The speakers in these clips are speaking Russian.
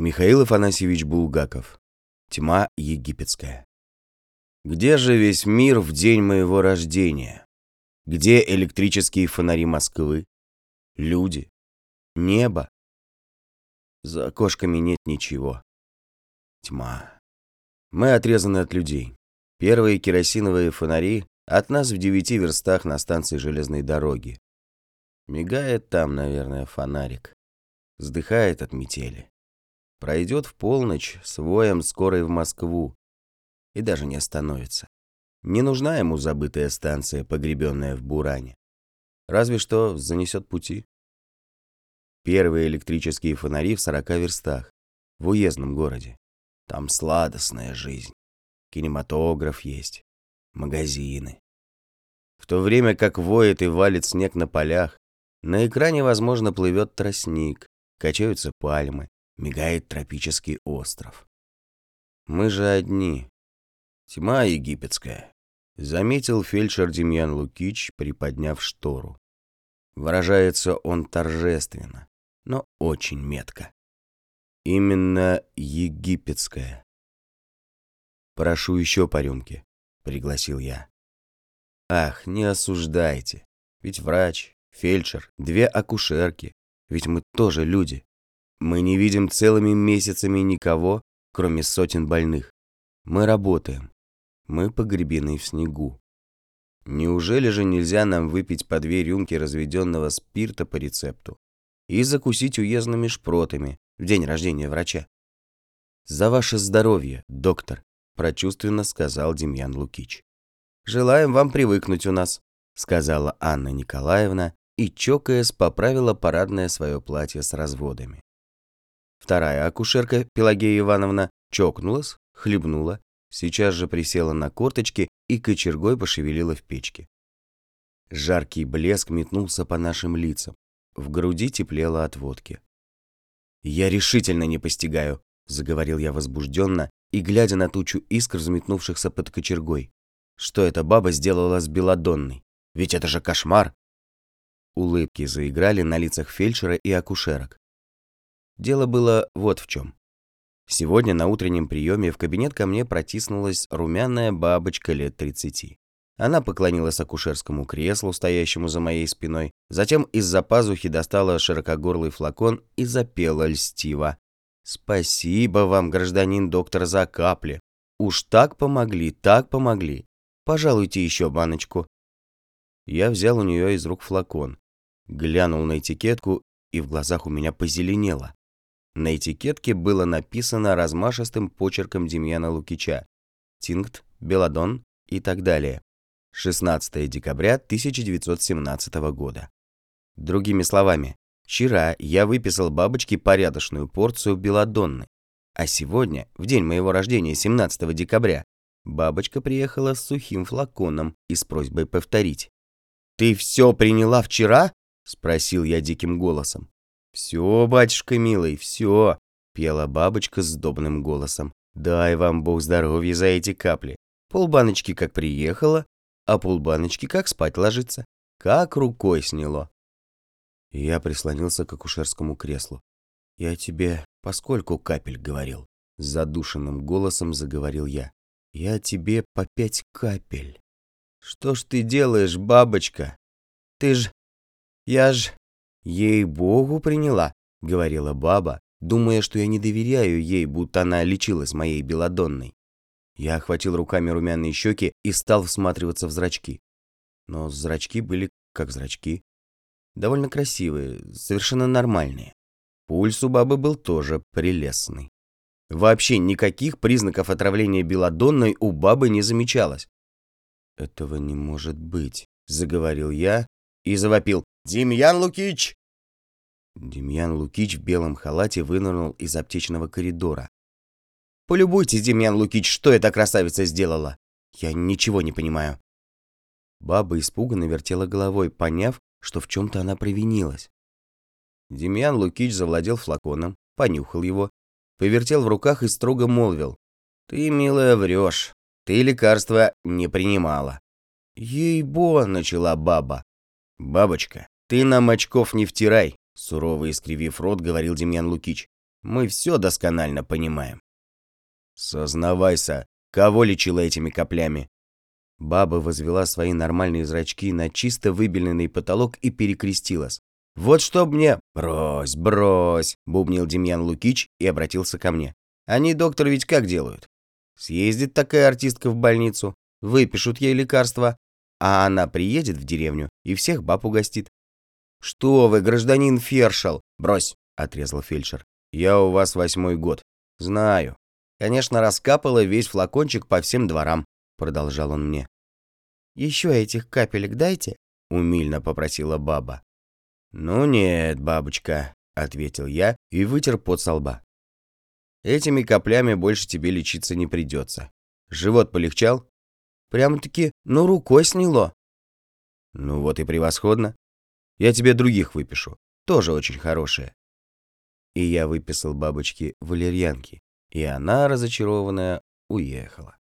Михаил Афанасьевич Булгаков. Тьма египетская. Где же весь мир в день моего рождения? Где электрические фонари Москвы? Люди? Небо? За окошками нет ничего. Тьма. Мы отрезаны от людей. Первые керосиновые фонари от нас в девяти верстах на станции железной дороги. Мигает там, наверное, фонарик. Вздыхает от метели. Пройдет в полночь с воем скорой в Москву. И даже не остановится. Не нужна ему забытая станция, погребенная в буране. Разве что занесет пути. Первые электрические фонари в сорока верстах. В уездном городе. Там сладостная жизнь. Кинематограф есть. Магазины. В то время как воет и валит снег на полях, на экране, возможно, плывет тростник, качаются пальмы, мигает тропический остров. Мы же одни. Тьма египетская. Заметил фельдшер Демьян Лукич, приподняв штору. Выражается он торжественно, но очень метко. Именно египетская. «Прошу еще по рюмке», — пригласил я. «Ах, не осуждайте. Ведь врач, фельдшер, две акушерки. Ведь мы тоже люди. Мы не видим целыми месяцами никого, кроме сотен больных. Мы работаем. Мы погребены в снегу. Неужели же нельзя нам выпить по две рюмки разведенного спирта по рецепту и закусить уездными шпротами в день рождения врача? «За ваше здоровье, доктор», – прочувственно сказал Демьян Лукич. «Желаем вам привыкнуть у нас», – сказала Анна Николаевна и, чокаясь, поправила парадное свое платье с разводами. Вторая акушерка, Пелагея Ивановна, чокнулась, хлебнула, сейчас же присела на корточки и кочергой пошевелила в печке. Жаркий блеск метнулся по нашим лицам. В груди теплело от водки. «Я решительно не постигаю», — заговорил я возбужденно и, глядя на тучу искр, взметнувшихся под кочергой. «Что эта баба сделала с Беладонной? Ведь это же кошмар!» Улыбки заиграли на лицах фельдшера и акушерок. Дело было вот в чем. Сегодня на утреннем приеме в кабинет ко мне протиснулась румяная бабочка лет 30. Она поклонилась акушерскому креслу, стоящему за моей спиной, затем из-за пазухи достала широкогорлый флакон и запела льстиво. «Спасибо вам, гражданин доктор, за капли. Уж так помогли, так помогли. Пожалуйте еще баночку». Я взял у нее из рук флакон, глянул на этикетку, и в глазах у меня позеленело. На этикетке было написано размашистым почерком Демьяна Лукича «Тинкт», «Беладон» и так далее. 16 декабря 1917 года. Другими словами, вчера я выписал бабочке порядочную порцию беладонны, а сегодня, в день моего рождения, 17 декабря, бабочка приехала с сухим флаконом и с просьбой повторить. «Ты все приняла вчера?» – спросил я диким голосом. «Все, батюшка милый, все», — пела бабочка с добным голосом. «Дай вам Бог здоровья за эти капли. Полбаночки как приехала, а полбаночки как спать ложится. Как рукой сняло». Я прислонился к акушерскому креслу. «Я тебе поскольку капель говорил?» Задушенным голосом заговорил я. «Я тебе по пять капель». «Что ж ты делаешь, бабочка? Ты ж... Я ж... «Ей-богу, приняла», — говорила баба, думая, что я не доверяю ей, будто она лечилась моей белодонной. Я охватил руками румяные щеки и стал всматриваться в зрачки. Но зрачки были как зрачки. Довольно красивые, совершенно нормальные. Пульс у бабы был тоже прелестный. Вообще никаких признаков отравления белодонной у бабы не замечалось. «Этого не может быть», — заговорил я и завопил. «Демьян Лукич!» Демьян Лукич в белом халате вынырнул из аптечного коридора. «Полюбуйтесь, Демьян Лукич, что эта красавица сделала! Я ничего не понимаю!» Баба испуганно вертела головой, поняв, что в чем-то она провинилась. Демьян Лукич завладел флаконом, понюхал его, повертел в руках и строго молвил. «Ты, милая, врешь. Ты лекарства не принимала». «Ей-бо!» — начала баба. «Бабочка, ты нам очков не втирай. Сурово искривив рот, говорил Демьян Лукич. Мы все досконально понимаем. Сознавайся, кого лечила этими каплями? Баба возвела свои нормальные зрачки на чисто выбеленный потолок и перекрестилась. «Вот чтоб мне...» «Брось, брось!» — бубнил Демьян Лукич и обратился ко мне. «Они, доктор, ведь как делают? Съездит такая артистка в больницу, выпишут ей лекарства, а она приедет в деревню и всех баб угостит. «Что вы, гражданин Фершел?» «Брось!» — отрезал фельдшер. «Я у вас восьмой год. Знаю. Конечно, раскапала весь флакончик по всем дворам», — продолжал он мне. «Еще этих капелек дайте?» — умильно попросила баба. «Ну нет, бабочка», — ответил я и вытер пот со лба. «Этими каплями больше тебе лечиться не придется. Живот полегчал?» «Прямо-таки, ну, рукой сняло». «Ну вот и превосходно. Я тебе других выпишу, тоже очень хорошие». И я выписал бабочке валерьянки, и она, разочарованная, уехала.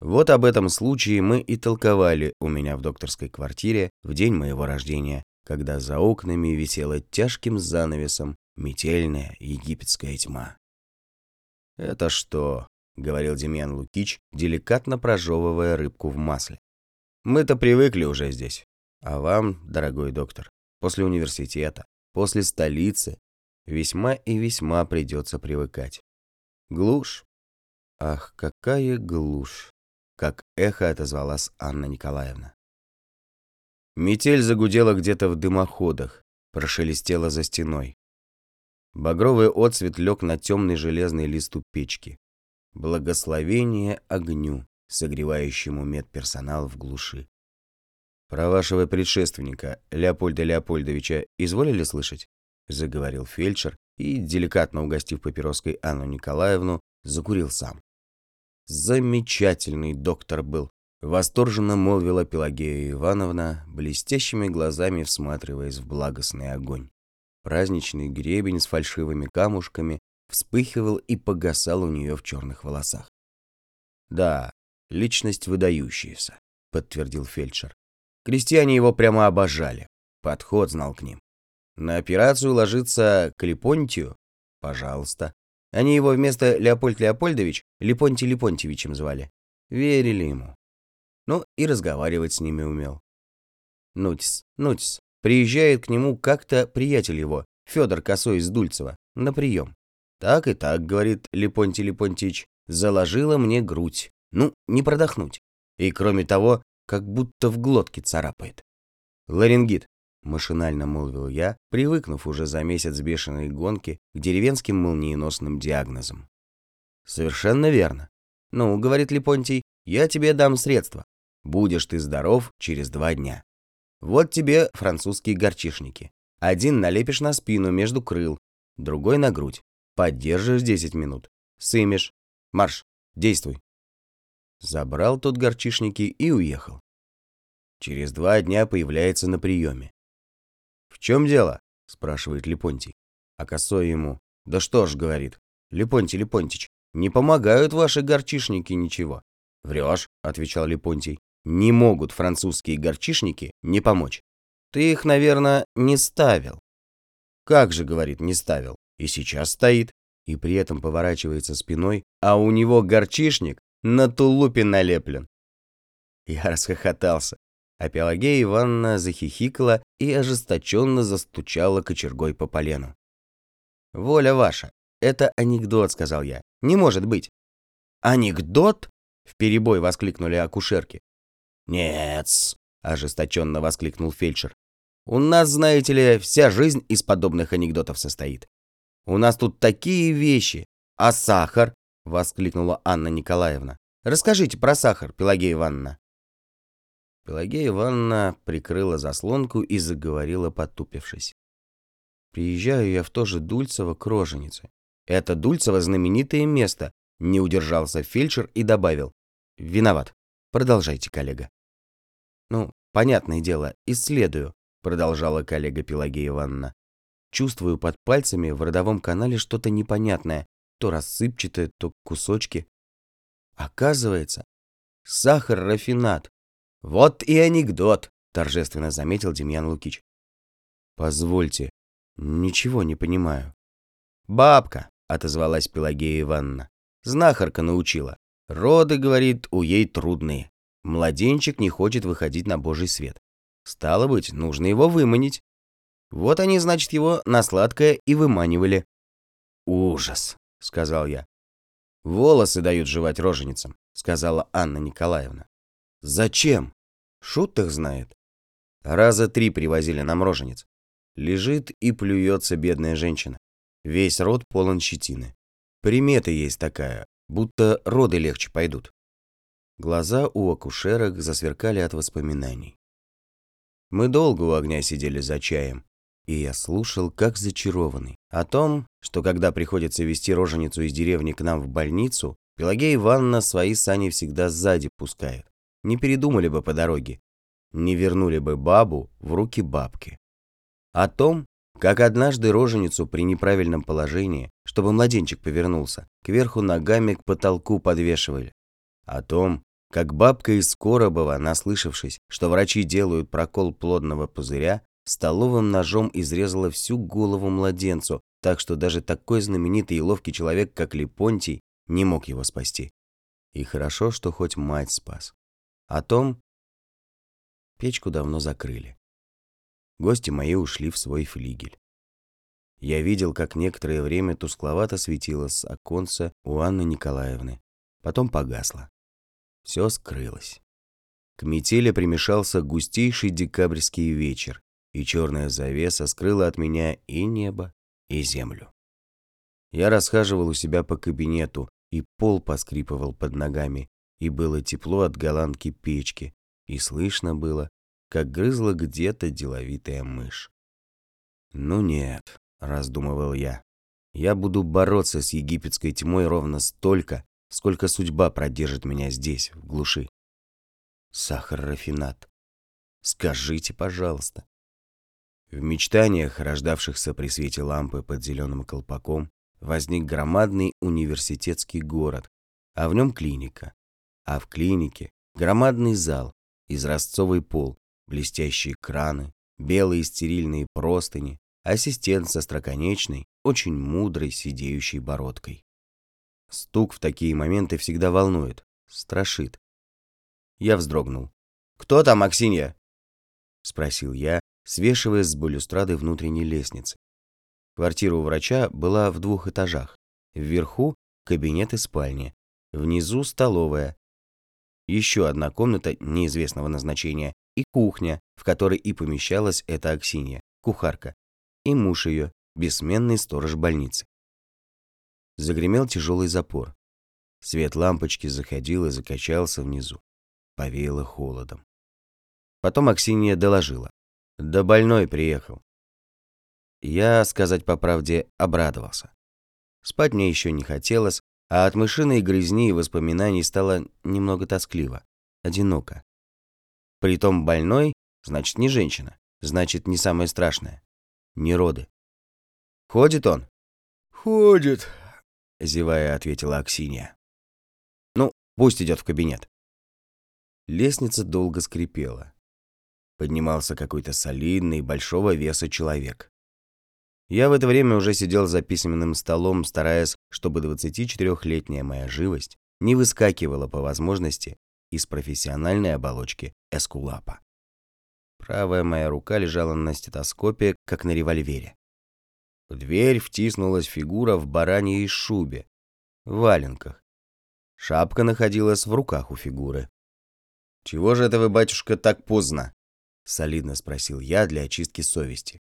Вот об этом случае мы и толковали у меня в докторской квартире в день моего рождения, когда за окнами висела тяжким занавесом метельная египетская тьма. «Это что?» — говорил Демьян Лукич, деликатно прожевывая рыбку в масле. «Мы-то привыкли уже здесь. А вам, дорогой доктор, после университета, после столицы, весьма и весьма придется привыкать. Глушь. Ах, какая глушь!» Как эхо отозвалась Анна Николаевна. Метель загудела где-то в дымоходах, прошелестела за стеной. Багровый отсвет лег на темный железный лист у печки. Благословение огню, согревающему медперсонал в глуши. «Про вашего предшественника, Леопольда Леопольдовича, изволили слышать?» — заговорил фельдшер и, деликатно угостив папироской Анну Николаевну, закурил сам. «Замечательный доктор был. Восторженно молвила Пелагея Ивановна, блестящими глазами всматриваясь в благостный огонь. Праздничный гребень с фальшивыми камушками вспыхивал и погасал у нее в черных волосах. «Да, личность выдающаяся», — подтвердил фельдшер. Крестьяне его прямо обожали. Подход знал к ним. На операцию ложиться к Липонтию? Пожалуйста. Они его вместо Леопольд Леопольдович Липонтий Липонтьевичем звали. Верили ему но и разговаривать с ними умел. Нутис, Нутис, приезжает к нему как-то приятель его, Федор Косой из Дульцева, на прием. Так и так, говорит Липонтий Липонтич, заложила мне грудь. Ну, не продохнуть. И кроме того, как будто в глотке царапает. Ларингит, машинально молвил я, привыкнув уже за месяц бешеной гонки к деревенским молниеносным диагнозам. Совершенно верно. Ну, говорит Липонтий, я тебе дам средства. Будешь ты здоров через два дня. Вот тебе французские горчишники. Один налепишь на спину между крыл, другой на грудь. Поддержишь 10 минут. Сымешь. Марш, действуй. Забрал тот горчишники и уехал. Через два дня появляется на приеме. «В чем дело?» – спрашивает Липонтий. А косой ему. «Да что ж», – говорит. «Липонтий Липонтич, не помогают ваши горчишники ничего». «Врешь», – отвечал Липонтий. Не могут французские горчишники не помочь. Ты их, наверное, не ставил. Как же, говорит, не ставил. И сейчас стоит. И при этом поворачивается спиной, а у него горчишник на тулупе налеплен. Я расхохотался. А Пелагея Ивановна захихикала и ожесточенно застучала кочергой по полену. «Воля ваша, это анекдот», — сказал я. «Не может быть». «Анекдот?» — вперебой воскликнули акушерки. «Нет-с», ожесточенно воскликнул фельдшер. «У нас, знаете ли, вся жизнь из подобных анекдотов состоит. У нас тут такие вещи. А сахар?» — воскликнула Анна Николаевна. «Расскажите про сахар, Пелагея Ивановна». Пелагея Ивановна прикрыла заслонку и заговорила, потупившись. «Приезжаю я в то же Дульцево к роженице. Это Дульцево знаменитое место», — не удержался фельдшер и добавил. «Виноват. Продолжайте, коллега». «Ну, понятное дело, исследую», — продолжала коллега Пелагея Ивановна. «Чувствую под пальцами в родовом канале что-то непонятное, то рассыпчатое, то кусочки. Оказывается, сахар-рафинат. Вот и анекдот», — торжественно заметил Демьян Лукич. «Позвольте, ничего не понимаю». «Бабка», — отозвалась Пелагея Ивановна. «Знахарка научила. Роды, говорит, у ей трудные. Младенчик не хочет выходить на божий свет. Стало быть, нужно его выманить. Вот они, значит, его на сладкое и выманивали. «Ужас», — сказал я. «Волосы дают жевать роженицам», — сказала Анна Николаевна. «Зачем?» Шут их знает. Раза три привозили нам рожениц. Лежит и плюется бедная женщина. Весь рот полон щетины. Примета есть такая, будто роды легче пойдут. Глаза у акушерок засверкали от воспоминаний. Мы долго у огня сидели за чаем, и я слушал, как зачарованный, о том, что когда приходится вести роженицу из деревни к нам в больницу, Пелагея Ивановна свои сани всегда сзади пускает. Не передумали бы по дороге, не вернули бы бабу в руки бабки. О том, как однажды роженицу при неправильном положении, чтобы младенчик повернулся, кверху ногами к потолку подвешивали. О том, как бабка из Коробова, наслышавшись, что врачи делают прокол плодного пузыря, столовым ножом изрезала всю голову младенцу, так что даже такой знаменитый и ловкий человек, как Липонтий, не мог его спасти. И хорошо, что хоть мать спас. О том, печку давно закрыли. Гости мои ушли в свой флигель. Я видел, как некоторое время тускловато светило с оконца у Анны Николаевны. Потом погасло. Все скрылось. К метели примешался густейший декабрьский вечер, и черная завеса скрыла от меня и небо, и землю. Я расхаживал у себя по кабинету, и пол поскрипывал под ногами, и было тепло от голландки печки, и слышно было, как грызла где-то деловитая мышь. «Ну нет», — раздумывал я, — «я буду бороться с египетской тьмой ровно столько, сколько судьба продержит меня здесь, в глуши». Сахар-рафинат. Скажите, пожалуйста. В мечтаниях, рождавшихся при свете лампы под зеленым колпаком, возник громадный университетский город, а в нем клиника. А в клинике громадный зал, изразцовый пол, блестящие краны, белые стерильные простыни, ассистент со строконечной, очень мудрой сидеющей бородкой. Стук в такие моменты всегда волнует, страшит. Я вздрогнул. «Кто там, Аксинья?» — спросил я, свешиваясь с балюстрады внутренней лестницы. Квартира у врача была в двух этажах. Вверху — кабинет и спальня. Внизу — столовая. Еще одна комната неизвестного назначения и кухня, в которой и помещалась эта Аксинья, кухарка, и муж ее, бессменный сторож больницы. Загремел тяжелый запор. Свет лампочки заходил и закачался внизу. Повеяло холодом. Потом Аксинья доложила. Да больной приехал. Я, сказать по правде, обрадовался. Спать мне еще не хотелось, а от мышиной грязни и воспоминаний стало немного тоскливо, одиноко. Притом больной, значит, не женщина. Значит, не самое страшное. Не роды. Ходит он? Ходит, зевая, ответила Аксинья. Ну, пусть идет в кабинет. Лестница долго скрипела. Поднимался какой-то солидный, большого веса человек. Я в это время уже сидел за письменным столом, стараясь, чтобы 24-летняя моя живость не выскакивала по возможности из профессиональной оболочки эскулапа. Правая моя рука лежала на стетоскопе, как на револьвере. В дверь втиснулась фигура в бараньей шубе, в валенках. Шапка находилась в руках у фигуры. «Чего же это вы, батюшка, так поздно?» — солидно спросил я для очистки совести.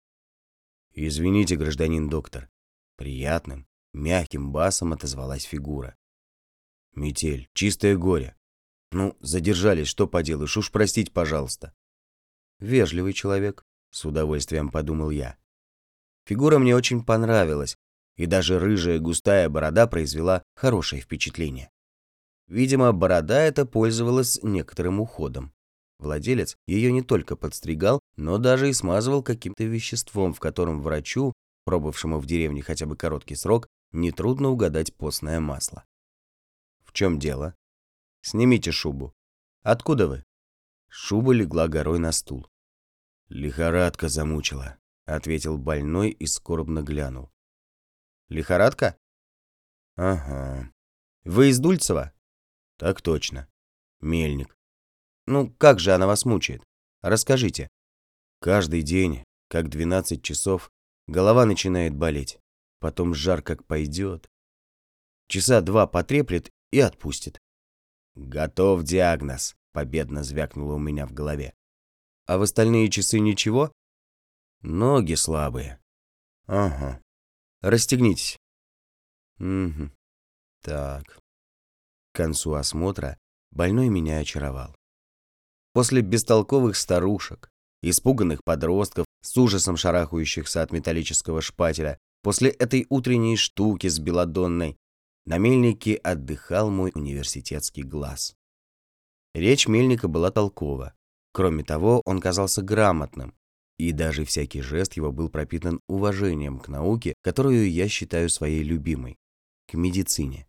«Извините, гражданин доктор». Приятным, мягким басом отозвалась фигура. «Метель, чистое горе. Ну, задержались, что поделаешь, уж простить, пожалуйста. Вежливый человек, с удовольствием подумал я. Фигура мне очень понравилась, и даже рыжая густая борода произвела хорошее впечатление. Видимо, борода эта пользовалась некоторым уходом. Владелец ее не только подстригал, но даже и смазывал каким-то веществом, в котором врачу, пробовавшему в деревне хотя бы короткий срок, нетрудно угадать постное масло. В чем дело? Снимите шубу. Откуда вы? Шуба легла горой на стул. Лихорадка замучила, ответил больной и скорбно глянул. Лихорадка? Ага. Вы из Дульцева? Так точно. Мельник. Ну, как же она вас мучает? Расскажите. Каждый день, как 12 часов, голова начинает болеть. Потом жар как пойдет. Часа два потреплет и отпустит. Готов диагноз, победно звякнуло у меня в голове. А в остальные часы ничего? Ноги слабые. Ага. Расстегнитесь. Угу. Так. К концу осмотра больной меня очаровал. После бестолковых старушек, испуганных подростков, с ужасом шарахающихся от металлического шпателя, после этой утренней штуки с белодонной, на мельнике отдыхал мой университетский глаз. Речь мельника была толкова. Кроме того, он казался грамотным, и даже всякий жест его был пропитан уважением к науке, которую я считаю своей любимой, к медицине.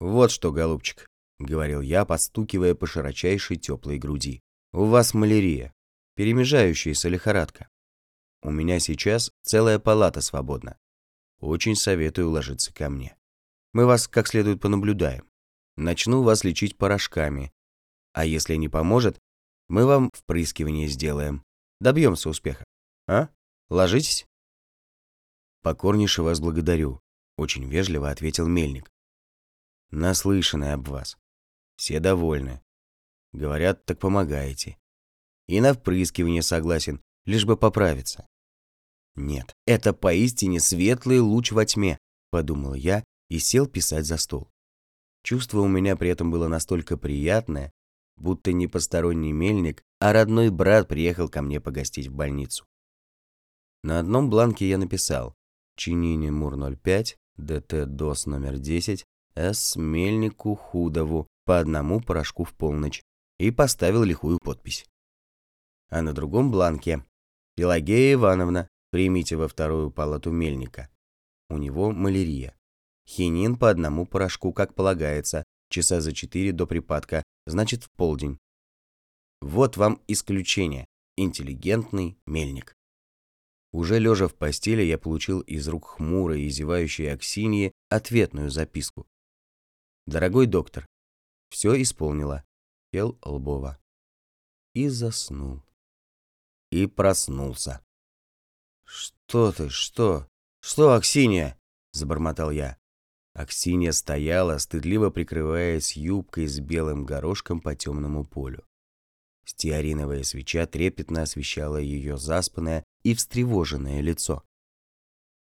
«Вот что, голубчик», — говорил я, постукивая по широчайшей теплой груди, — «у вас малярия, перемежающаяся лихорадка. У меня сейчас целая палата свободна. Очень советую ложиться ко мне. Мы вас как следует понаблюдаем. Начну вас лечить порошками. А если не поможет, мы вам впрыскивание сделаем. Добьемся успеха. А? Ложитесь?» «Покорнейше вас благодарю», — очень вежливо ответил Мельник. «Наслышаны об вас. Все довольны. Говорят, так помогаете. И на впрыскивание согласен, лишь бы поправиться». «Нет, это поистине светлый луч во тьме», — подумал я и сел писать за стол. Чувство у меня при этом было настолько приятное, будто не посторонний мельник, а родной брат приехал ко мне погостить в больницу. На одном бланке я написал «Чинини Мур-05, ДТ ДОС номер 10, С. Мельнику Худову по одному порошку в полночь» и поставил лихую подпись. А на другом бланке «Пелагея Ивановна, примите во вторую палату мельника. У него малярия. Хинин по одному порошку, как полагается, часа за четыре до припадка, значит в полдень. Вот вам исключение. Интеллигентный мельник. Уже лежа в постели, я получил из рук хмурой и зевающей Аксиньи ответную записку. «Дорогой доктор, все исполнила. Пел Лбова». И заснул. И проснулся. «Что ты, что? Что, Аксинья?» – забормотал я. Аксинья стояла, стыдливо прикрываясь юбкой с белым горошком по темному полю. Стеариновая свеча трепетно освещала ее заспанное и встревоженное лицо.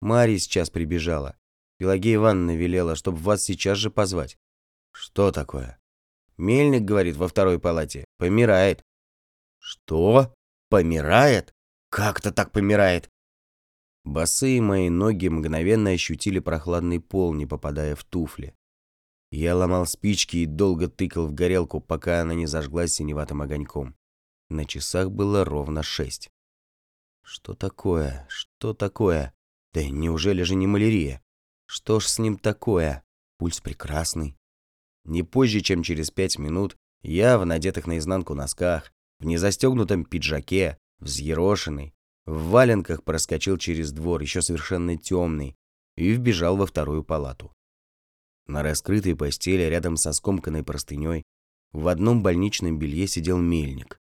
Марья сейчас прибежала. Пелагея Ивановна велела, чтобы вас сейчас же позвать. Что такое? Мельник, говорит, во второй палате. Помирает. Что? Помирает? Как-то так помирает? Босые мои ноги мгновенно ощутили прохладный пол, не попадая в туфли. Я ломал спички и долго тыкал в горелку, пока она не зажглась синеватым огоньком. На часах было ровно шесть. Что такое? Что такое? Да неужели же не малярия? Что ж с ним такое? Пульс прекрасный. Не позже, чем через пять минут, я в надетых наизнанку носках, в незастегнутом пиджаке, взъерошенный, в валенках проскочил через двор, еще совершенно темный, и вбежал во вторую палату. На раскрытой постели рядом со скомканной простыней в одном больничном белье сидел мельник.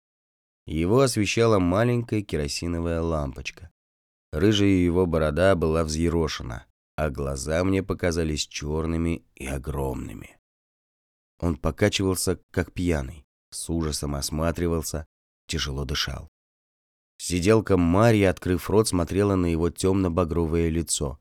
Его освещала маленькая керосиновая лампочка. Рыжая его борода была взъерошена, а глаза мне показались черными и огромными. Он покачивался, как пьяный, с ужасом осматривался, тяжело дышал. Сиделка Марья, открыв рот, смотрела на его темно-багровое лицо.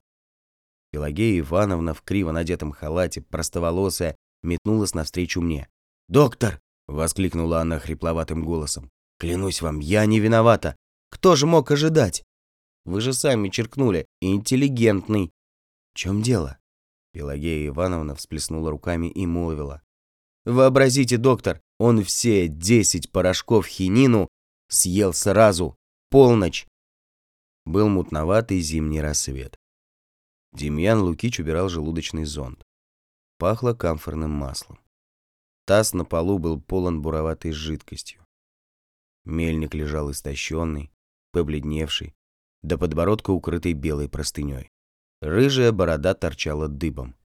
Пелагея Ивановна в криво надетом халате, простоволосая, метнулась навстречу мне. «Доктор!» — воскликнула она хрипловатым голосом. «Клянусь вам, я не виновата! Кто же мог ожидать? Вы же сами черкнули, интеллигентный!» «В чем дело?» Пелагея Ивановна всплеснула руками и молвила. «Вообразите, доктор, он все десять порошков хинину съел сразу!» Полночь. Был мутноватый зимний рассвет. Демьян Лукич убирал желудочный зонд. Пахло камфорным маслом. Таз на полу был полон буроватой жидкостью. Мельник лежал истощенный, побледневший, до подбородка укрытый белой простыней. Рыжая борода торчала дыбом.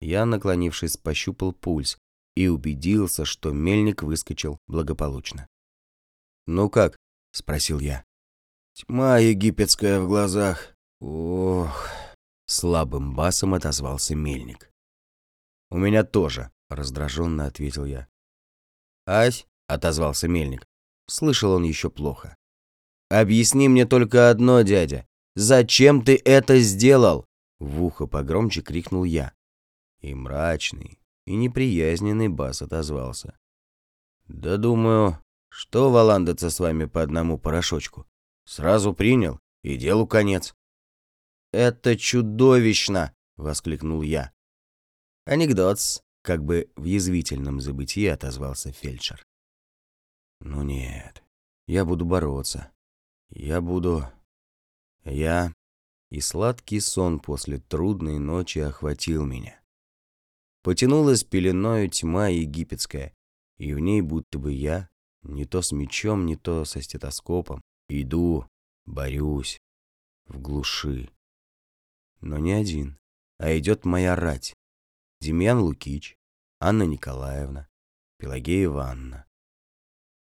Я, наклонившись, пощупал пульс и убедился, что мельник выскочил благополучно. «Ну как?» — спросил я. «Тьма египетская в глазах. Ох!» — слабым басом отозвался мельник. «У меня тоже», — раздраженно ответил я. «Ась?» — отозвался мельник. Слышал он еще плохо. «Объясни мне только одно, дядя. Зачем ты это сделал?» В ухо погромче крикнул я. И мрачный, и неприязненный бас отозвался. «Да думаю, что валандаться с вами по одному порошочку? Сразу принял, и делу конец». «Это чудовищно!» — воскликнул я. «Анекдот как бы в язвительном забытии отозвался фельдшер. «Ну нет, я буду бороться. Я буду... Я...» И сладкий сон после трудной ночи охватил меня. Потянулась пеленою тьма египетская, и в ней будто бы я, не то с мечом, не то со стетоскопом, иду, борюсь, в глуши. Но не один, а идет моя рать. Демьян Лукич, Анна Николаевна, Пелагея Ивановна.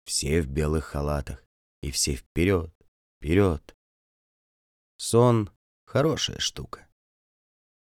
Все в белых халатах, и все вперед, вперед. Сон — хорошая штука.